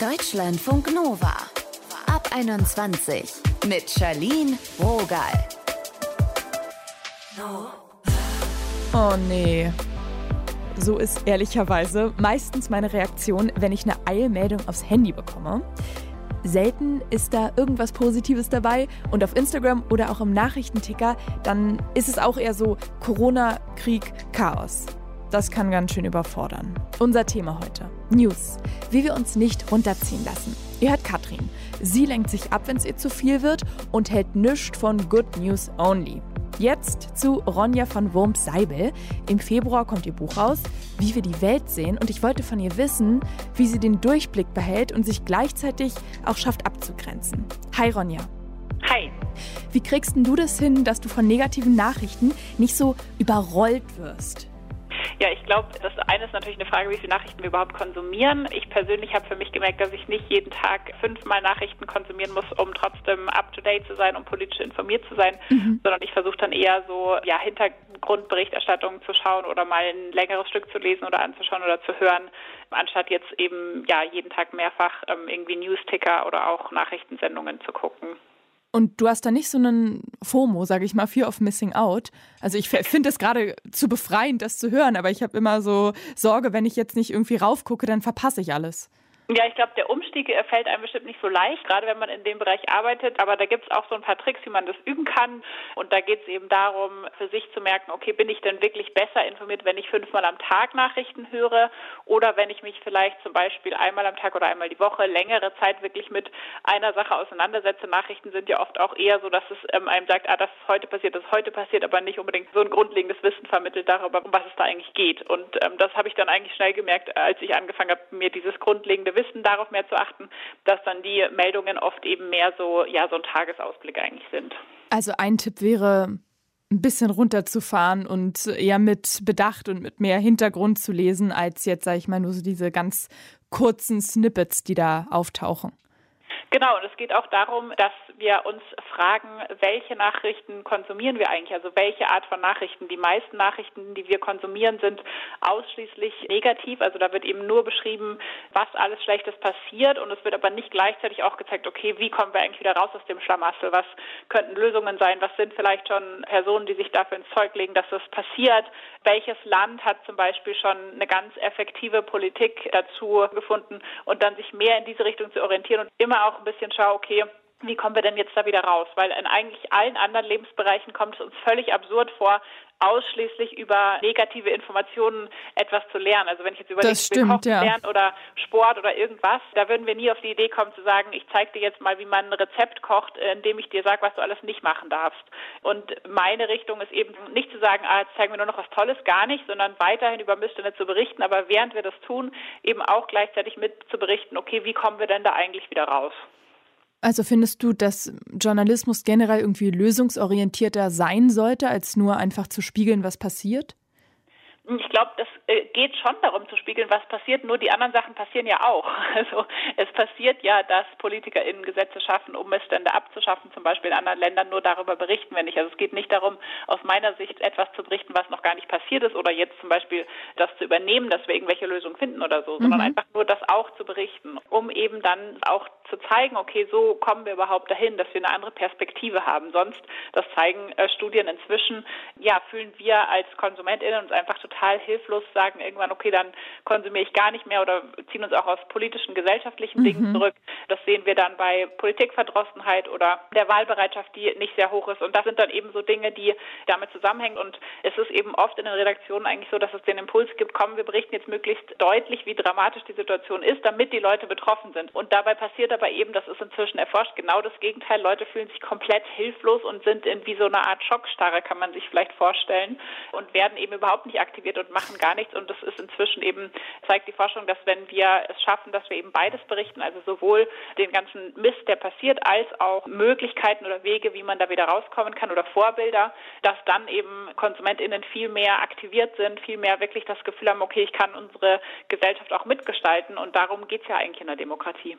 Deutschlandfunk Nova. Ab 21 mit Charlene Rogal. Oh nee. So ist ehrlicherweise meistens meine Reaktion, wenn ich eine Eilmeldung aufs Handy bekomme. Selten ist da irgendwas Positives dabei und auf Instagram oder auch im Nachrichtenticker, dann ist es auch eher so Corona, Krieg, Chaos. Das kann ganz schön überfordern. Unser Thema heute. News. Wie wir uns nicht runterziehen lassen. Ihr hört Katrin. Sie lenkt sich ab, wenn es ihr zu viel wird und hält nichts von Good News Only. Jetzt zu Ronja von Wurms-Seibel. Im Februar kommt ihr Buch raus, Wie wir die Welt sehen. Und ich wollte von ihr wissen, wie sie den Durchblick behält und sich gleichzeitig auch schafft abzugrenzen. Hi Ronja. Hi. Wie kriegst du das hin, dass du von negativen Nachrichten nicht so überrollt wirst? Ja, ich glaube, das eine ist natürlich eine Frage, wie viele Nachrichten wir überhaupt konsumieren. Ich persönlich habe für mich gemerkt, dass ich nicht jeden Tag fünfmal Nachrichten konsumieren muss, um trotzdem up-to-date zu sein, um politisch informiert zu sein, mhm. sondern ich versuche dann eher so ja, Hintergrundberichterstattungen zu schauen oder mal ein längeres Stück zu lesen oder anzuschauen oder zu hören, anstatt jetzt eben ja jeden Tag mehrfach ähm, irgendwie News-Ticker oder auch Nachrichtensendungen zu gucken. Und du hast da nicht so einen FOMO, sage ich mal, Fear of Missing Out. Also ich finde es gerade zu befreiend, das zu hören, aber ich habe immer so Sorge, wenn ich jetzt nicht irgendwie raufgucke, dann verpasse ich alles. Ja, ich glaube, der Umstieg fällt einem bestimmt nicht so leicht, gerade wenn man in dem Bereich arbeitet. Aber da gibt es auch so ein paar Tricks, wie man das üben kann. Und da geht es eben darum, für sich zu merken, okay, bin ich denn wirklich besser informiert, wenn ich fünfmal am Tag Nachrichten höre oder wenn ich mich vielleicht zum Beispiel einmal am Tag oder einmal die Woche längere Zeit wirklich mit einer Sache auseinandersetze. Nachrichten sind ja oft auch eher so, dass es ähm, einem sagt, ah, das ist heute passiert, das ist heute passiert, aber nicht unbedingt so ein grundlegendes Wissen vermittelt darüber, um was es da eigentlich geht. Und ähm, das habe ich dann eigentlich schnell gemerkt, als ich angefangen habe, mir dieses grundlegende Wissen darauf mehr zu achten, dass dann die Meldungen oft eben mehr so, ja, so ein Tagesausblick eigentlich sind. Also ein Tipp wäre, ein bisschen runterzufahren und eher mit Bedacht und mit mehr Hintergrund zu lesen, als jetzt, sage ich mal, nur so diese ganz kurzen Snippets, die da auftauchen. Genau, und es geht auch darum, dass wir uns fragen, welche Nachrichten konsumieren wir eigentlich? Also welche Art von Nachrichten? Die meisten Nachrichten, die wir konsumieren, sind ausschließlich negativ. Also da wird eben nur beschrieben, was alles Schlechtes passiert und es wird aber nicht gleichzeitig auch gezeigt, okay, wie kommen wir eigentlich wieder raus aus dem Schlamassel? Was könnten Lösungen sein? Was sind vielleicht schon Personen, die sich dafür ins Zeug legen, dass das passiert? Welches Land hat zum Beispiel schon eine ganz effektive Politik dazu gefunden und dann sich mehr in diese Richtung zu orientieren und immer auch ein bisschen schauen, okay, wie kommen wir denn jetzt da wieder raus? Weil in eigentlich allen anderen Lebensbereichen kommt es uns völlig absurd vor, ausschließlich über negative Informationen etwas zu lernen. Also wenn ich jetzt überlege, das stimmt, Kochen ja. lernen oder Sport oder irgendwas, da würden wir nie auf die Idee kommen zu sagen, ich zeige dir jetzt mal, wie man ein Rezept kocht, indem ich dir sage, was du alles nicht machen darfst. Und meine Richtung ist eben nicht zu sagen, ah, jetzt zeigen wir nur noch was Tolles, gar nicht, sondern weiterhin über Missstände zu berichten, aber während wir das tun, eben auch gleichzeitig mit zu berichten, okay, wie kommen wir denn da eigentlich wieder raus? Also findest du, dass Journalismus generell irgendwie lösungsorientierter sein sollte, als nur einfach zu spiegeln, was passiert? Ich glaube, das äh, geht schon darum zu spiegeln, was passiert, nur die anderen Sachen passieren ja auch. Also es passiert ja, dass PolitikerInnen Gesetze schaffen, um Missstände abzuschaffen, zum Beispiel in anderen Ländern, nur darüber berichten wir nicht. Also es geht nicht darum, aus meiner Sicht etwas zu berichten, was noch gar nicht passiert ist oder jetzt zum Beispiel das zu übernehmen, dass wir irgendwelche Lösungen finden oder so, mhm. sondern einfach nur das auch zu berichten, um eben dann auch zu zeigen, okay, so kommen wir überhaupt dahin, dass wir eine andere Perspektive haben. Sonst, das zeigen äh, Studien inzwischen, ja, fühlen wir als KonsumentInnen uns einfach total hilflos, sagen irgendwann, okay, dann konsumiere ich gar nicht mehr oder ziehen uns auch aus politischen, gesellschaftlichen mhm. Dingen zurück. Das sehen wir dann bei Politikverdrossenheit oder der Wahlbereitschaft, die nicht sehr hoch ist. Und das sind dann eben so Dinge, die damit zusammenhängen. Und es ist eben oft in den Redaktionen eigentlich so, dass es den Impuls gibt, komm, wir berichten jetzt möglichst deutlich, wie dramatisch die Situation ist, damit die Leute betroffen sind. Und dabei passiert aber eben, das ist inzwischen erforscht, genau das Gegenteil. Leute fühlen sich komplett hilflos und sind in wie so eine Art Schockstarre, kann man sich vielleicht vorstellen, und werden eben überhaupt nicht aktiviert und machen gar nichts. Und das ist inzwischen eben, zeigt die Forschung, dass wenn wir es schaffen, dass wir eben beides berichten, also sowohl den ganzen Mist, der passiert, als auch Möglichkeiten oder Wege, wie man da wieder rauskommen kann oder Vorbilder, dass dann eben KonsumentInnen viel mehr aktiviert sind, viel mehr wirklich das Gefühl haben, okay, ich kann unsere Gesellschaft auch mitgestalten und darum geht es ja eigentlich in der Demokratie.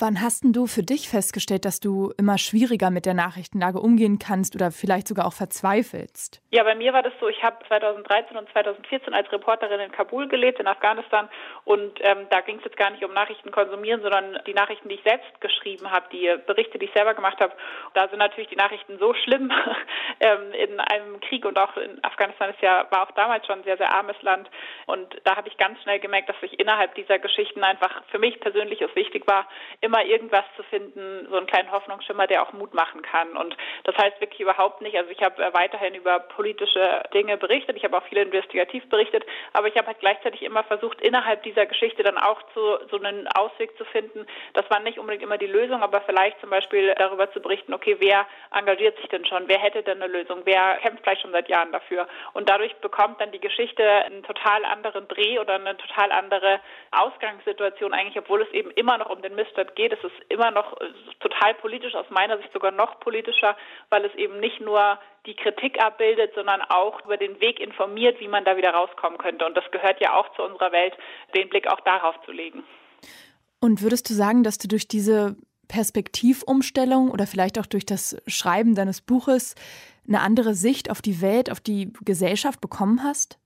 Wann hast denn du für dich festgestellt, dass du immer schwieriger mit der Nachrichtenlage umgehen kannst oder vielleicht sogar auch verzweifelst? Ja, bei mir war das so, ich habe 2013 und 2014 als Reporterin in Kabul gelebt, in Afghanistan. Und ähm, da ging es jetzt gar nicht um Nachrichten konsumieren, sondern die Nachrichten, die ich selbst geschrieben habe, die Berichte, die ich selber gemacht habe. Da sind natürlich die Nachrichten so schlimm ähm, in einem Krieg und auch in Afghanistan ist ja, war auch damals schon ein sehr, sehr armes Land. Und da habe ich ganz schnell gemerkt, dass ich innerhalb dieser Geschichten einfach für mich persönlich es wichtig war, immer irgendwas zu finden, so einen kleinen Hoffnungsschimmer, der auch Mut machen kann. Und das heißt wirklich überhaupt nicht, also ich habe äh, weiterhin über politische Dinge berichtet, ich habe auch viel investigativ berichtet, aber ich habe halt gleichzeitig immer versucht, innerhalb dieser Geschichte dann auch zu, so einen Ausweg zu finden. Das war nicht unbedingt immer die Lösung, aber vielleicht zum Beispiel darüber zu berichten, okay, wer engagiert sich denn schon, wer hätte denn eine Lösung, wer kämpft vielleicht schon seit Jahren dafür. Und dadurch bekommt dann die Geschichte einen total anderen Dreh oder eine total andere Ausgangssituation eigentlich, obwohl es eben immer noch um den Mistert geht. Es ist immer noch total politisch, aus meiner Sicht sogar noch politischer, weil es eben nicht nur die Kritik abbildet, sondern auch über den Weg informiert, wie man da wieder rauskommen könnte. Und das gehört ja auch zu unserer Welt, den Blick auch darauf zu legen. Und würdest du sagen, dass du durch diese Perspektivumstellung oder vielleicht auch durch das Schreiben deines Buches eine andere Sicht auf die Welt, auf die Gesellschaft bekommen hast?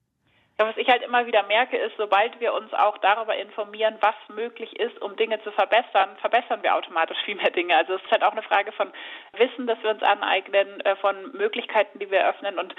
Ja, was ich halt immer wieder merke, ist, sobald wir uns auch darüber informieren, was möglich ist, um Dinge zu verbessern, verbessern wir automatisch viel mehr Dinge. Also es ist halt auch eine Frage von Wissen, das wir uns aneignen, äh, von Möglichkeiten, die wir eröffnen. Und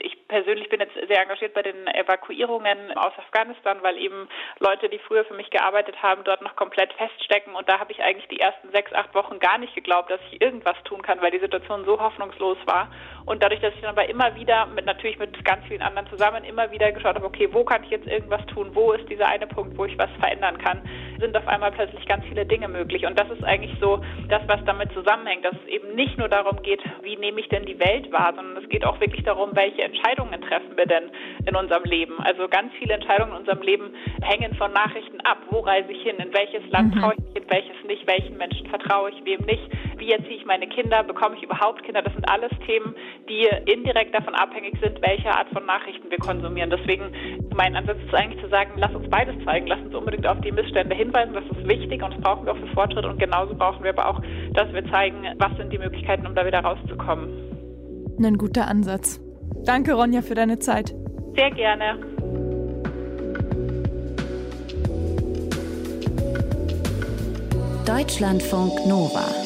ich persönlich bin jetzt sehr engagiert bei den Evakuierungen aus Afghanistan, weil eben Leute, die früher für mich gearbeitet haben, dort noch komplett feststecken. Und da habe ich eigentlich die ersten sechs, acht Wochen gar nicht geglaubt, dass ich irgendwas tun kann, weil die Situation so hoffnungslos war. Und dadurch, dass ich dann aber immer wieder, mit natürlich mit ganz vielen anderen zusammen, immer wieder geschaut habe, okay, wo kann ich jetzt irgendwas tun? Wo ist dieser eine Punkt, wo ich was verändern kann? Sind auf einmal plötzlich ganz viele Dinge möglich. Und das ist eigentlich so das, was damit zusammenhängt, dass es eben nicht nur darum geht, wie nehme ich denn die Welt wahr, sondern es geht auch wirklich darum, welche Entscheidungen treffen wir denn in unserem Leben. Also ganz viele Entscheidungen in unserem Leben hängen von Nachrichten ab. Wo reise ich hin? In welches Land mhm. traue ich mich, in welches nicht? Welchen Menschen vertraue ich, wem nicht? Wie erziehe ich meine Kinder? Bekomme ich überhaupt Kinder? Das sind alles Themen, die indirekt davon abhängig sind, welche Art von Nachrichten wir konsumieren. Deswegen mein Ansatz ist eigentlich zu sagen, lass uns beides zeigen, lass uns unbedingt auf die Missstände hinweisen, das ist wichtig und das brauchen wir auch für Fortschritt und genauso brauchen wir aber auch, dass wir zeigen, was sind die Möglichkeiten, um da wieder rauszukommen. Ein guter Ansatz. Danke, Ronja, für deine Zeit. Sehr gerne. Deutschlandfunk Nova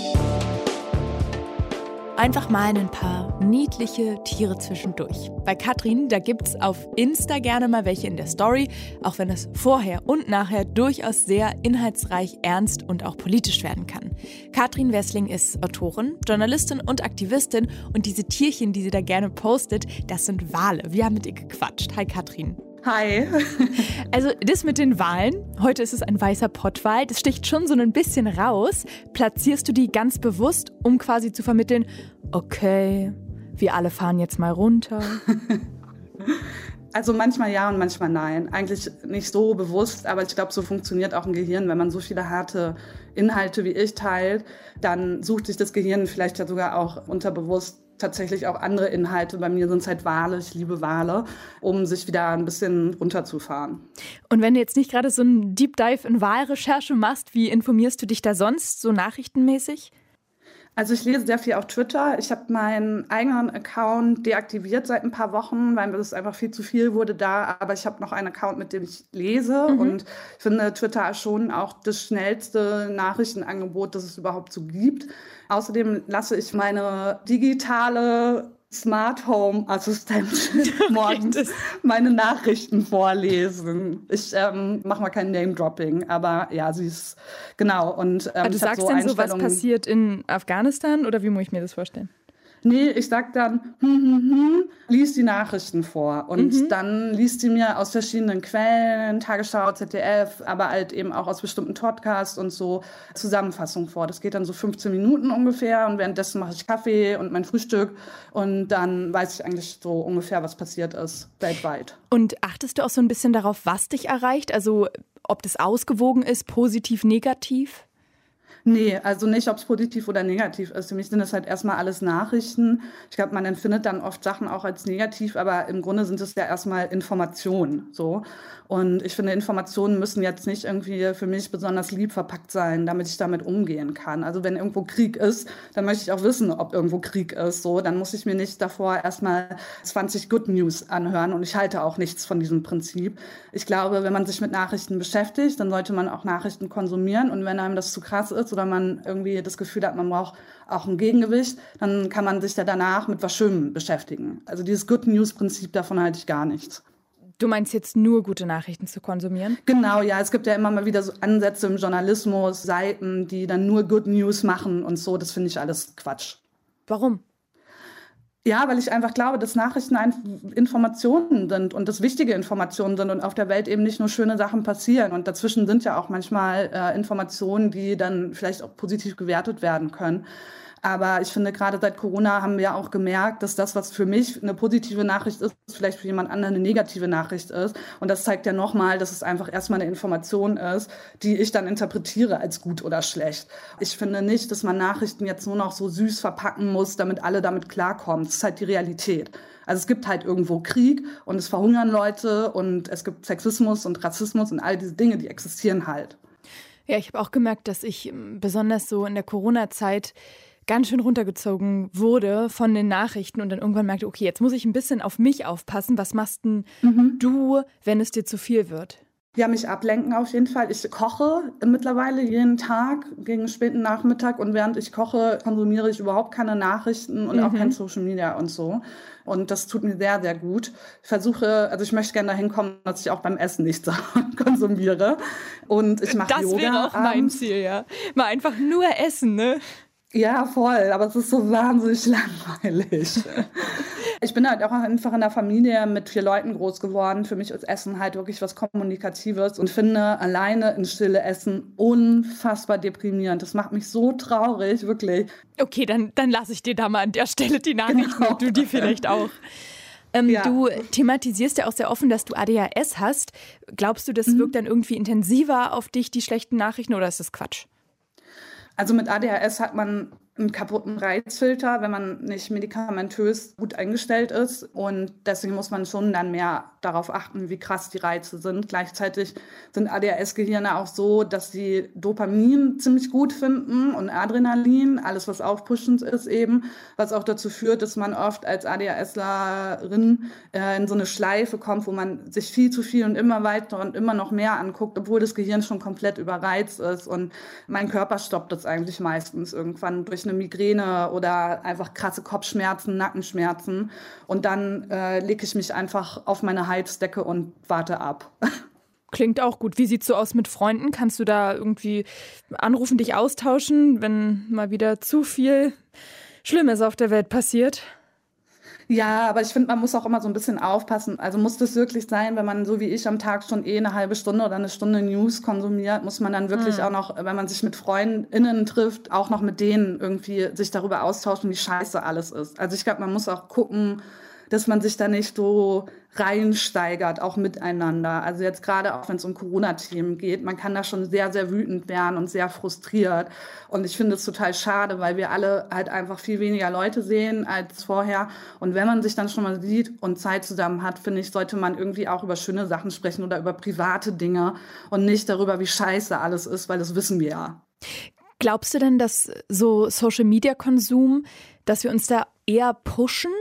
einfach mal ein paar niedliche Tiere zwischendurch. Bei Katrin, da gibt's auf Insta gerne mal welche in der Story, auch wenn es vorher und nachher durchaus sehr inhaltsreich, ernst und auch politisch werden kann. Katrin Wessling ist Autorin, Journalistin und Aktivistin und diese Tierchen, die sie da gerne postet, das sind Wale. Wir haben mit ihr gequatscht. Hi Katrin. Hi. Also das mit den Wahlen, heute ist es ein weißer Pottwal, das sticht schon so ein bisschen raus. Platzierst du die ganz bewusst, um quasi zu vermitteln, okay, wir alle fahren jetzt mal runter? Also manchmal ja und manchmal nein. Eigentlich nicht so bewusst, aber ich glaube, so funktioniert auch ein Gehirn. Wenn man so viele harte Inhalte wie ich teilt, dann sucht sich das Gehirn vielleicht ja sogar auch unterbewusst tatsächlich auch andere Inhalte. Bei mir sind es halt Wale, ich liebe Wale, um sich wieder ein bisschen runterzufahren. Und wenn du jetzt nicht gerade so einen Deep Dive in Wahlrecherche machst, wie informierst du dich da sonst so nachrichtenmäßig? Also ich lese sehr viel auf Twitter. Ich habe meinen eigenen Account deaktiviert seit ein paar Wochen, weil es einfach viel zu viel wurde da. Aber ich habe noch einen Account, mit dem ich lese. Mhm. Und ich finde Twitter schon auch das schnellste Nachrichtenangebot, das es überhaupt so gibt. Außerdem lasse ich meine digitale Smart Home Assistentin morgens meine Nachrichten vorlesen. Ich ähm, mache mal kein Name Dropping, aber ja, sie ist genau und ähm, du sagst so denn so, was passiert in Afghanistan oder wie muss ich mir das vorstellen? Nee, ich sag dann, hm, hm, hm, lies die Nachrichten vor. Und mhm. dann liest sie mir aus verschiedenen Quellen, Tagesschau, ZDF, aber halt eben auch aus bestimmten Podcasts und so Zusammenfassungen vor. Das geht dann so 15 Minuten ungefähr und währenddessen mache ich Kaffee und mein Frühstück und dann weiß ich eigentlich so ungefähr, was passiert ist weltweit. Und achtest du auch so ein bisschen darauf, was dich erreicht? Also ob das ausgewogen ist, positiv, negativ? Nee, also nicht, ob es positiv oder negativ ist. Für mich sind das halt erstmal alles Nachrichten. Ich glaube, man empfindet dann oft Sachen auch als negativ, aber im Grunde sind es ja erstmal Informationen. So. Und ich finde, Informationen müssen jetzt nicht irgendwie für mich besonders lieb verpackt sein, damit ich damit umgehen kann. Also wenn irgendwo Krieg ist, dann möchte ich auch wissen, ob irgendwo Krieg ist. So, dann muss ich mir nicht davor erstmal 20 Good News anhören. Und ich halte auch nichts von diesem Prinzip. Ich glaube, wenn man sich mit Nachrichten beschäftigt, dann sollte man auch Nachrichten konsumieren. Und wenn einem das zu krass ist oder man irgendwie das Gefühl hat, man braucht auch ein Gegengewicht, dann kann man sich ja danach mit was Schönem beschäftigen. Also dieses Good News Prinzip, davon halte ich gar nichts. Du meinst jetzt nur gute Nachrichten zu konsumieren? Genau, ja. Es gibt ja immer mal wieder so Ansätze im Journalismus, Seiten, die dann nur Good News machen und so. Das finde ich alles Quatsch. Warum? Ja, weil ich einfach glaube, dass Nachrichten Informationen sind und dass wichtige Informationen sind und auf der Welt eben nicht nur schöne Sachen passieren. Und dazwischen sind ja auch manchmal äh, Informationen, die dann vielleicht auch positiv gewertet werden können. Aber ich finde, gerade seit Corona haben wir auch gemerkt, dass das, was für mich eine positive Nachricht ist, vielleicht für jemand anderen eine negative Nachricht ist. Und das zeigt ja nochmal, dass es einfach erstmal eine Information ist, die ich dann interpretiere als gut oder schlecht. Ich finde nicht, dass man Nachrichten jetzt nur noch so süß verpacken muss, damit alle damit klarkommen. Das ist halt die Realität. Also es gibt halt irgendwo Krieg und es verhungern Leute und es gibt Sexismus und Rassismus und all diese Dinge, die existieren halt. Ja, ich habe auch gemerkt, dass ich ähm, besonders so in der Corona-Zeit ganz schön runtergezogen wurde von den Nachrichten und dann irgendwann merkte, okay, jetzt muss ich ein bisschen auf mich aufpassen. Was machst denn mhm. du, wenn es dir zu viel wird? Ja, mich ablenken auf jeden Fall. Ich koche mittlerweile jeden Tag gegen späten Nachmittag und während ich koche, konsumiere ich überhaupt keine Nachrichten und mhm. auch kein Social Media und so. Und das tut mir sehr, sehr gut. Ich versuche, also ich möchte gerne dahin kommen, dass ich auch beim Essen nichts konsumiere. Und ich mache Yoga. Das wäre auch mein Ziel, ja. Mal einfach nur essen, ne? Ja, voll, aber es ist so wahnsinnig langweilig. ich bin halt auch einfach in der Familie mit vier Leuten groß geworden. Für mich ist Essen halt wirklich was Kommunikatives und finde alleine in Stille Essen unfassbar deprimierend. Das macht mich so traurig, wirklich. Okay, dann, dann lasse ich dir da mal an der Stelle die Nachricht genau. du die vielleicht auch. Ähm, ja. Du thematisierst ja auch sehr offen, dass du ADHS hast. Glaubst du, das mhm. wirkt dann irgendwie intensiver auf dich, die schlechten Nachrichten, oder ist das Quatsch? Also mit ADHS hat man einen kaputten Reizfilter, wenn man nicht medikamentös gut eingestellt ist. Und deswegen muss man schon dann mehr darauf achten, wie krass die Reize sind. Gleichzeitig sind ADHS-Gehirne auch so, dass sie Dopamin ziemlich gut finden und Adrenalin, alles was aufpushend ist eben, was auch dazu führt, dass man oft als ADHSlerin äh, in so eine Schleife kommt, wo man sich viel zu viel und immer weiter und immer noch mehr anguckt, obwohl das Gehirn schon komplett überreizt ist. Und mein Körper stoppt das eigentlich meistens irgendwann durch eine Migräne oder einfach krasse Kopfschmerzen, Nackenschmerzen. Und dann äh, lege ich mich einfach auf meine Heizdecke und warte ab. Klingt auch gut. Wie sieht's so aus mit Freunden? Kannst du da irgendwie anrufen, dich austauschen, wenn mal wieder zu viel Schlimmes auf der Welt passiert? Ja, aber ich finde, man muss auch immer so ein bisschen aufpassen. Also muss das wirklich sein, wenn man so wie ich am Tag schon eh eine halbe Stunde oder eine Stunde News konsumiert, muss man dann wirklich mhm. auch noch, wenn man sich mit FreundInnen trifft, auch noch mit denen irgendwie sich darüber austauschen, wie scheiße alles ist. Also ich glaube, man muss auch gucken, dass man sich da nicht so reinsteigert, auch miteinander. Also jetzt gerade auch, wenn es um Corona-Themen geht, man kann da schon sehr, sehr wütend werden und sehr frustriert. Und ich finde es total schade, weil wir alle halt einfach viel weniger Leute sehen als vorher. Und wenn man sich dann schon mal sieht und Zeit zusammen hat, finde ich, sollte man irgendwie auch über schöne Sachen sprechen oder über private Dinge und nicht darüber, wie scheiße alles ist, weil das wissen wir ja. Glaubst du denn, dass so Social-Media-Konsum, dass wir uns da eher pushen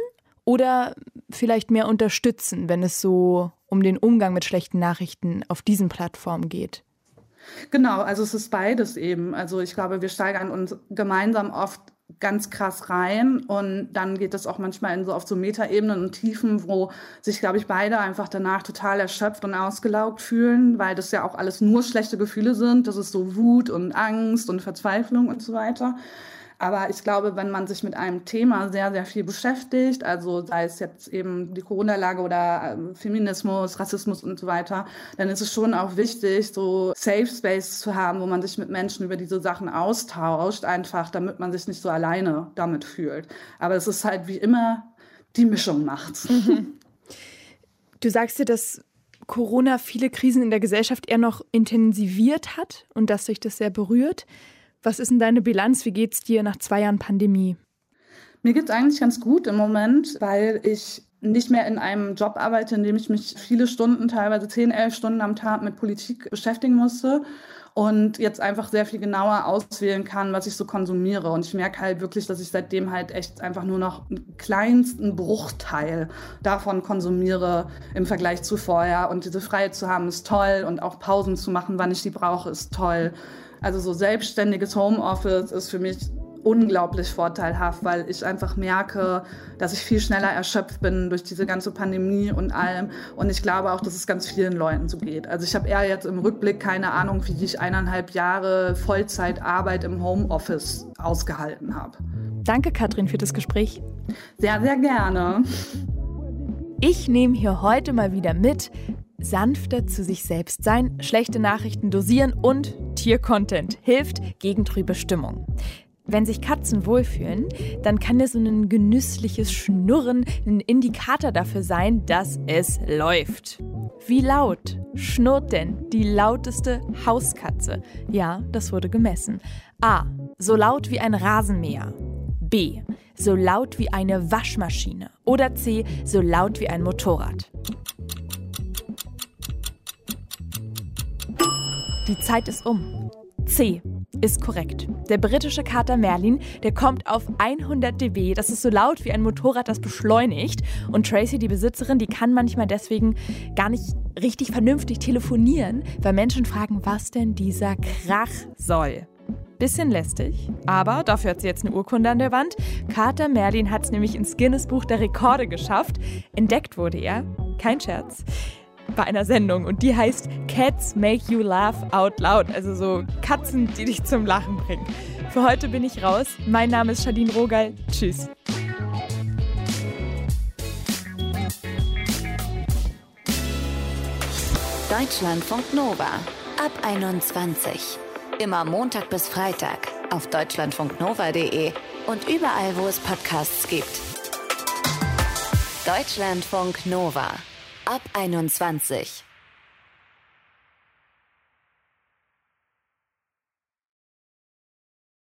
oder vielleicht mehr unterstützen, wenn es so um den Umgang mit schlechten Nachrichten auf diesen Plattformen geht? Genau, also es ist beides eben. Also ich glaube, wir steigern uns gemeinsam oft ganz krass rein und dann geht es auch manchmal in so auf so Metaebenen und Tiefen, wo sich, glaube ich, beide einfach danach total erschöpft und ausgelaugt fühlen, weil das ja auch alles nur schlechte Gefühle sind. Das ist so Wut und Angst und Verzweiflung und so weiter. Aber ich glaube, wenn man sich mit einem Thema sehr, sehr viel beschäftigt, also sei es jetzt eben die Corona-Lage oder ähm, Feminismus, Rassismus und so weiter, dann ist es schon auch wichtig, so Safe Space zu haben, wo man sich mit Menschen über diese Sachen austauscht, einfach damit man sich nicht so alleine damit fühlt. Aber es ist halt wie immer, die Mischung macht's. Mhm. Du sagst dir, dass Corona viele Krisen in der Gesellschaft eher noch intensiviert hat und dass sich das sehr berührt. Was ist denn deine Bilanz? Wie geht's dir nach zwei Jahren Pandemie? Mir geht's eigentlich ganz gut im Moment, weil ich nicht mehr in einem Job arbeite, in dem ich mich viele Stunden, teilweise zehn, elf Stunden am Tag mit Politik beschäftigen musste und jetzt einfach sehr viel genauer auswählen kann, was ich so konsumiere. Und ich merke halt wirklich, dass ich seitdem halt echt einfach nur noch einen kleinsten Bruchteil davon konsumiere im Vergleich zu vorher. Und diese Freiheit zu haben ist toll und auch Pausen zu machen, wann ich die brauche, ist toll. Also so selbstständiges Homeoffice ist für mich unglaublich vorteilhaft, weil ich einfach merke, dass ich viel schneller erschöpft bin durch diese ganze Pandemie und allem. Und ich glaube auch, dass es ganz vielen Leuten so geht. Also ich habe eher jetzt im Rückblick keine Ahnung, wie ich eineinhalb Jahre Vollzeitarbeit im Homeoffice ausgehalten habe. Danke, Katrin, für das Gespräch. Sehr, sehr gerne. Ich nehme hier heute mal wieder mit, sanfter zu sich selbst sein, schlechte Nachrichten dosieren und Tiercontent hilft gegen trübe Stimmung. Wenn sich Katzen wohlfühlen, dann kann es so ein genüssliches Schnurren ein Indikator dafür sein, dass es läuft. Wie laut schnurrt denn die lauteste Hauskatze? Ja, das wurde gemessen. A. So laut wie ein Rasenmäher. B. So laut wie eine Waschmaschine. Oder C. So laut wie ein Motorrad. Die Zeit ist um. C ist korrekt. Der britische Kater Merlin, der kommt auf 100 dB. Das ist so laut wie ein Motorrad, das beschleunigt. Und Tracy, die Besitzerin, die kann manchmal deswegen gar nicht richtig vernünftig telefonieren, weil Menschen fragen, was denn dieser Krach soll. Bisschen lästig, aber dafür hat sie jetzt eine Urkunde an der Wand. Kater Merlin hat es nämlich ins Guinness Buch der Rekorde geschafft. Entdeckt wurde er, kein Scherz, bei einer Sendung und die heißt Cats Make You Laugh Out Loud, also so Katzen, die dich zum Lachen bringen. Für heute bin ich raus. Mein Name ist Shadine Rogal. Tschüss. Deutschlandfunk Nova ab 21. Immer Montag bis Freitag auf deutschlandfunknova.de und überall, wo es Podcasts gibt. Deutschlandfunk Nova ab 21.